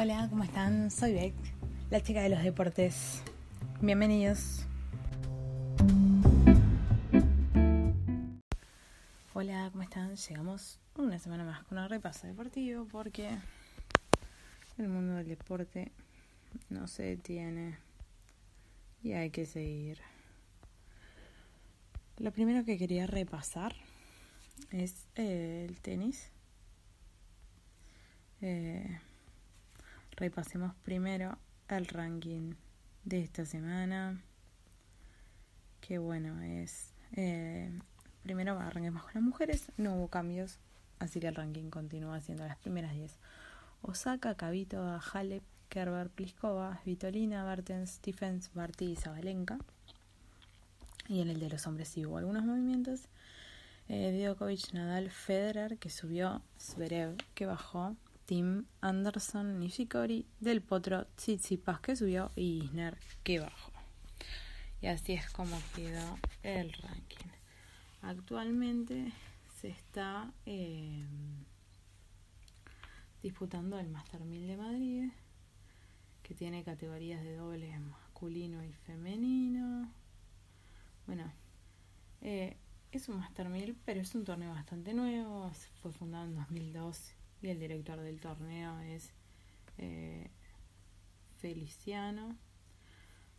Hola, ¿cómo están? Soy Beck, la chica de los deportes. Bienvenidos. Hola, ¿cómo están? Llegamos una semana más con un repaso deportivo porque el mundo del deporte no se detiene y hay que seguir. Lo primero que quería repasar es el tenis. Eh, repasemos primero el ranking de esta semana. Que bueno, es. Eh, primero arranquemos con las mujeres. No hubo cambios, así que el ranking continúa siendo las primeras 10. Osaka, Kavito, Halep, Kerber, Pliskova, Vitolina, Bartens, Stephens, Barty y Zabalenka. Y en el de los hombres sí hubo algunos movimientos. Eh, Djokovic, Nadal, Federer, que subió, Zverev, que bajó, Tim Anderson, Nishikori, Del Potro, Tsitsipas, que subió, y Isner, que bajó. Y así es como quedó el ranking. Actualmente se está eh, disputando el Master 1000 de Madrid, que tiene categorías de doble masculino y femenino. Bueno, eh, es un Master 1000, pero es un torneo bastante nuevo. Fue fundado en 2012 y el director del torneo es eh, Feliciano.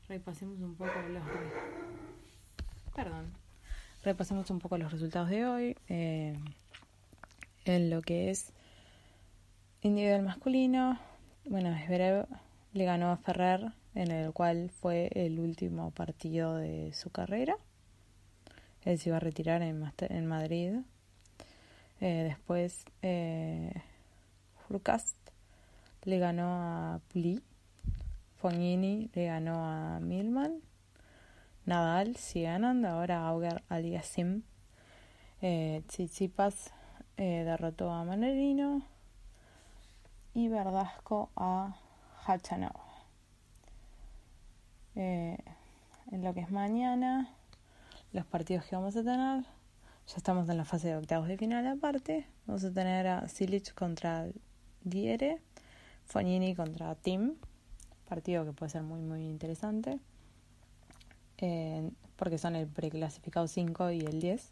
Repasemos un poco los. Perdón. Repasemos un poco los resultados de hoy. Eh, en lo que es individual masculino, bueno, Zverev le ganó a Ferrer, en el cual fue el último partido de su carrera. Él se iba a retirar en, en Madrid. Eh, después, eh, le ganó a Puli. Fognini le ganó a Milman. Nadal sigue ganando. Ahora Auger Aliasim. Eh, Tsitsipas eh, derrotó a Manerino. Y Verdasco a Hachanova. Eh, en lo que es mañana, los partidos que vamos a tener. Ya estamos en la fase de octavos de final aparte. Vamos a tener a Silic contra Diere, Fognini contra Tim. Partido que puede ser muy muy interesante. Eh, porque son el preclasificado 5 y el 10.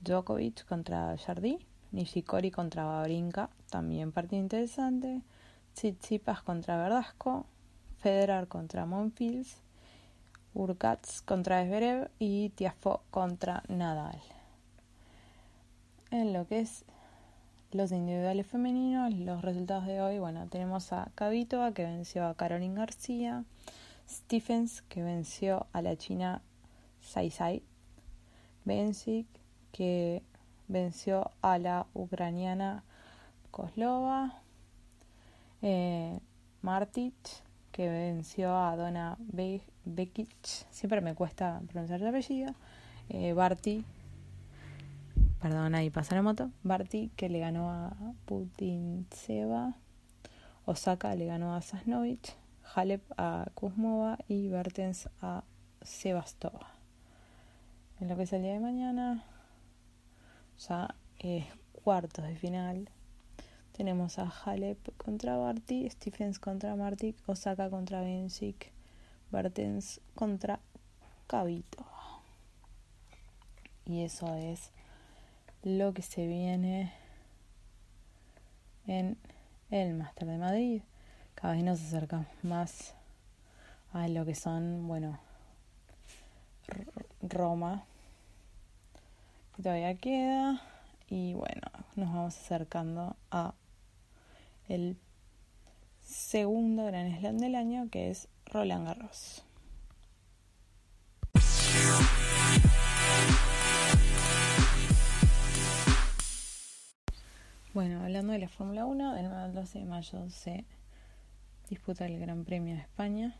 Djokovic contra Jardy. Nishikori contra Babrinka. También partido interesante. Tsitsipas contra Verdasco. Federer contra Monfils. Urkats contra Zverev y Tiafo contra Nadal. En lo que es los individuales femeninos, los resultados de hoy, bueno, tenemos a Kavitova que venció a Caroline García, Stephens que venció a la china Sai Bensik que venció a la ucraniana Kozlova, eh, Martic que venció a Donna Bekic, siempre me cuesta pronunciar el apellido, eh, Barty, perdón, ahí pasa la moto, Barty que le ganó a Putin Seba, Osaka le ganó a Sasnovich, Halep a Kuzmova. Y Bertens a Sebastova. En lo que es el día de mañana, ya es cuartos de final. Tenemos a Halep contra Barty, Stephens contra Martic, Osaka contra Bensik, Bartens contra Kavito. Y eso es lo que se viene en el Master de Madrid. Cada vez nos acercamos más a lo que son, bueno, Roma, que todavía queda. Y bueno, nos vamos acercando a el segundo gran slam del año, que es Roland Garros. Bueno, hablando de la Fórmula 1, del 9 al 12 de mayo se disputa el Gran Premio de España,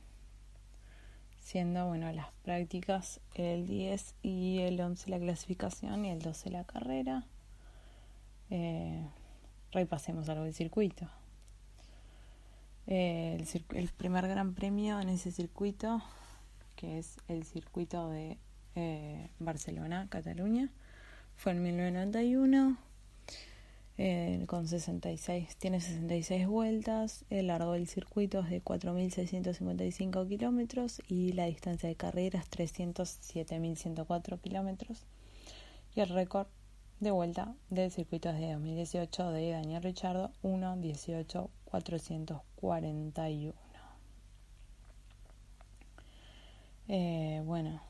siendo bueno las prácticas el 10 y el 11 la clasificación y el 12 la carrera. Eh, repasemos algo del circuito. Eh, el, primer gran premio en ese circuito, que es el circuito de eh, Barcelona, Cataluña, fue en 1991. Eh, con 66, tiene 66 vueltas, el largo del circuito es de 4.655 kilómetros y la distancia de carrera es 307.104 kilómetros y el récord de vuelta del circuito es de 2018 de Daniel Richardo 1.18.441. Eh, bueno,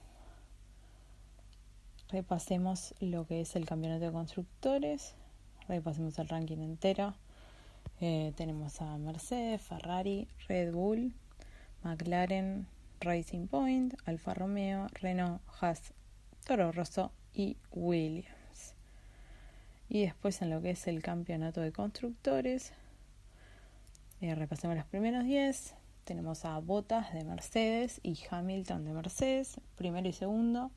repasemos lo que es el campeonato de constructores, repasemos el ranking entero. Eh, tenemos a Mercedes, Ferrari, Red Bull, McLaren, Racing Point, Alfa Romeo, Renault, Haas, Toro Rosso y Williams. Y después en lo que es el campeonato de constructores, eh, repasemos los primeros 10. Tenemos a Bottas de Mercedes y Hamilton de Mercedes, primero y segundo,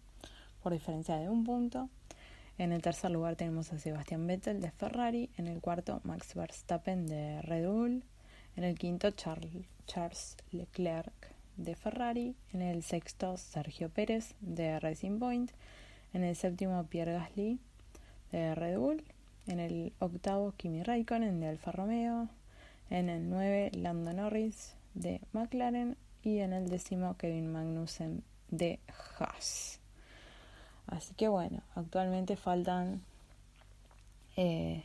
por diferencia de un punto. En el tercer lugar tenemos a Sebastián Vettel de Ferrari, en el cuarto Max Verstappen de Red Bull, en el quinto Charles Leclerc de Ferrari, en el sexto Sergio Pérez de Racing Point, en el séptimo Pierre Gasly de Red Bull, en el octavo Kimi Raikkonen de Alfa Romeo, en el 9 Lando Norris de McLaren y en el décimo Kevin Magnussen de Haas. Así que bueno, actualmente faltan eh,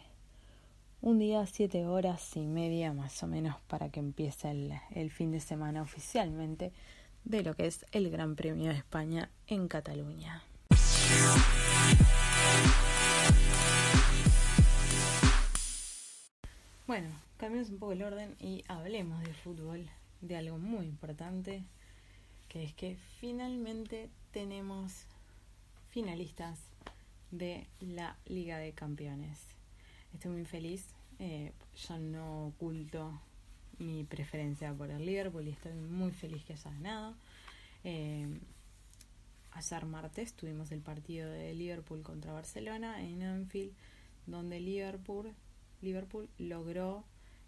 un día, siete horas y media más o menos para que empiece el, el fin de semana oficialmente de lo que es el Gran Premio de España en Cataluña. Bueno, cambiemos un poco el orden y hablemos de fútbol, de algo muy importante, que es que finalmente tenemos finalistas de la Liga de Campeones. Estoy muy feliz, eh, yo no oculto mi preferencia por el Liverpool y estoy muy feliz que haya ganado. Eh, ayer martes tuvimos el partido de Liverpool contra Barcelona en Anfield, donde Liverpool Liverpool logró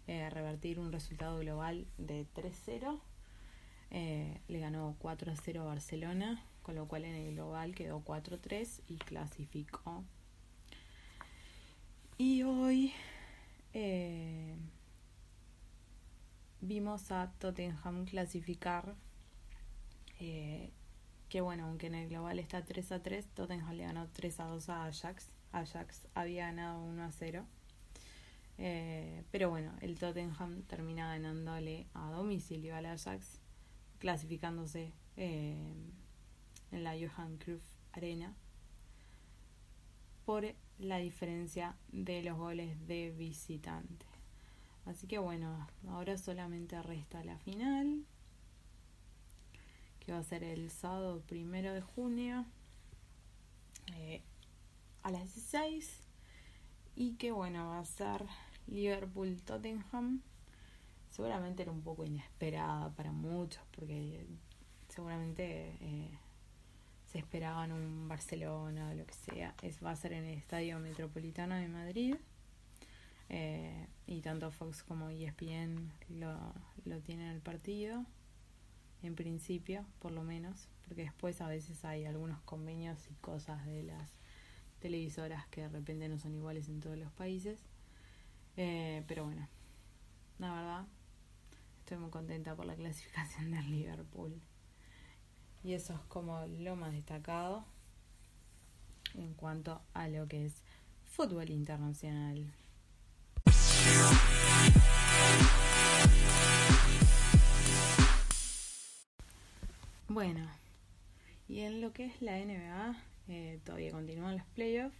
eh, revertir un resultado global de 3-0. Eh, le ganó 4-0 a Barcelona, con lo cual en el global quedó 4-3 y clasificó. Y hoy eh, vimos a Tottenham clasificar. que bueno, aunque en el global está 3 3, Tottenham le ganó 3 2 a Ajax. Ajax había ganado 1 0. Eh, pero bueno, el Tottenham termina ganándole a domicilio al Ajax, clasificándose eh, en la Johan Cruyff Arena por la diferencia de los goles de visitante. Así que bueno, ahora solamente resta la final, que va a ser el sábado primero de junio eh, a las 16 y que bueno, va a ser Liverpool-Tottenham. Seguramente era un poco inesperada para muchos porque seguramente eh, se esperaban un Barcelona o lo que sea. Es, va a ser en el Estadio Metropolitano de Madrid. Eh, y tanto Fox como ESPN lo, lo tienen el partido, en principio, por lo menos, porque después a veces hay algunos convenios y cosas de las televisoras que de repente no son iguales en todos los países. Eh, pero bueno, la verdad, estoy muy contenta por la clasificación del Liverpool. Y eso es como lo más destacado en cuanto a lo que es fútbol internacional. Bueno, y en lo que es la NBA, eh, todavía continúan los playoffs.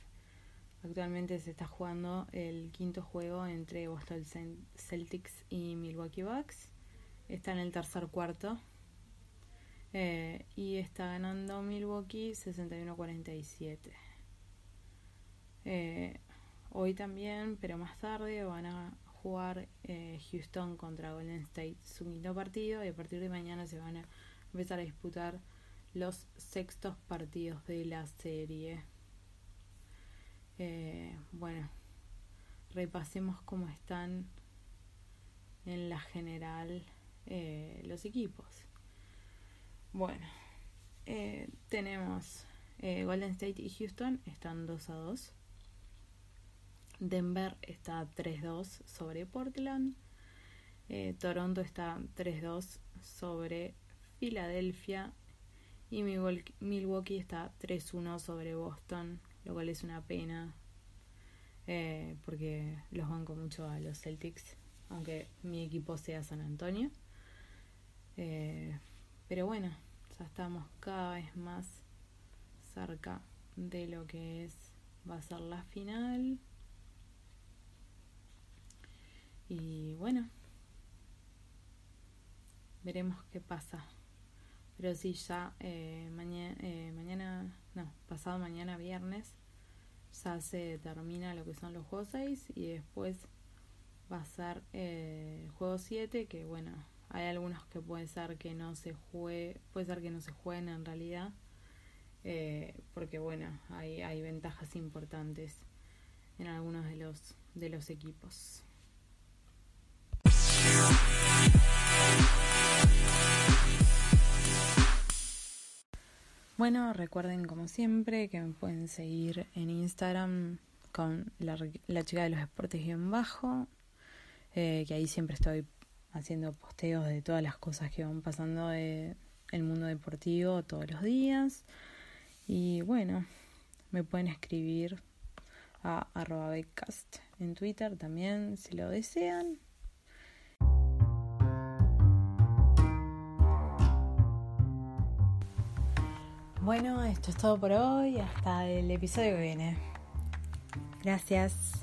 Actualmente se está jugando el quinto juego entre Boston Celtics y Milwaukee Bucks. Está en el tercer cuarto. Eh, y está ganando Milwaukee 61-47. Eh, hoy también, pero más tarde, van a jugar Houston contra Golden State su quinto partido y a partir de mañana se van a empezar a disputar los sextos partidos de la serie. Eh, bueno, repasemos cómo están en la general eh, los equipos. Bueno, eh, tenemos Golden State y Houston, están 2 a 2. Denver está 3-2 sobre Portland. Eh, Toronto está 3-2 sobre Filadelfia. Y Milwaukee está 3-1 sobre Boston, lo cual es una pena. Eh, porque los banco mucho a los Celtics, aunque mi equipo sea San Antonio. Eh, pero bueno, ya estamos cada vez más cerca de lo que es va a ser la final. Y bueno, veremos qué pasa. Pero sí, ya eh, mañana, eh, mañana, no, pasado mañana viernes, ya se termina lo que son los juegos 6 y después va a ser eh, juego 7, que bueno, hay algunos que puede ser que no se juegue, puede ser que no se jueguen en realidad, eh, porque bueno, hay, hay ventajas importantes en algunos de los, de los equipos. Bueno, recuerden como siempre que me pueden seguir en Instagram con la, chica de los deportes en bajo, eh, que ahí siempre estoy haciendo posteos de todas las cosas que van pasando en el mundo deportivo todos los días. Y bueno, me pueden escribir a arroba en Twitter también si lo desean. Bueno, esto es todo por hoy. Hasta el episodio que viene. Gracias.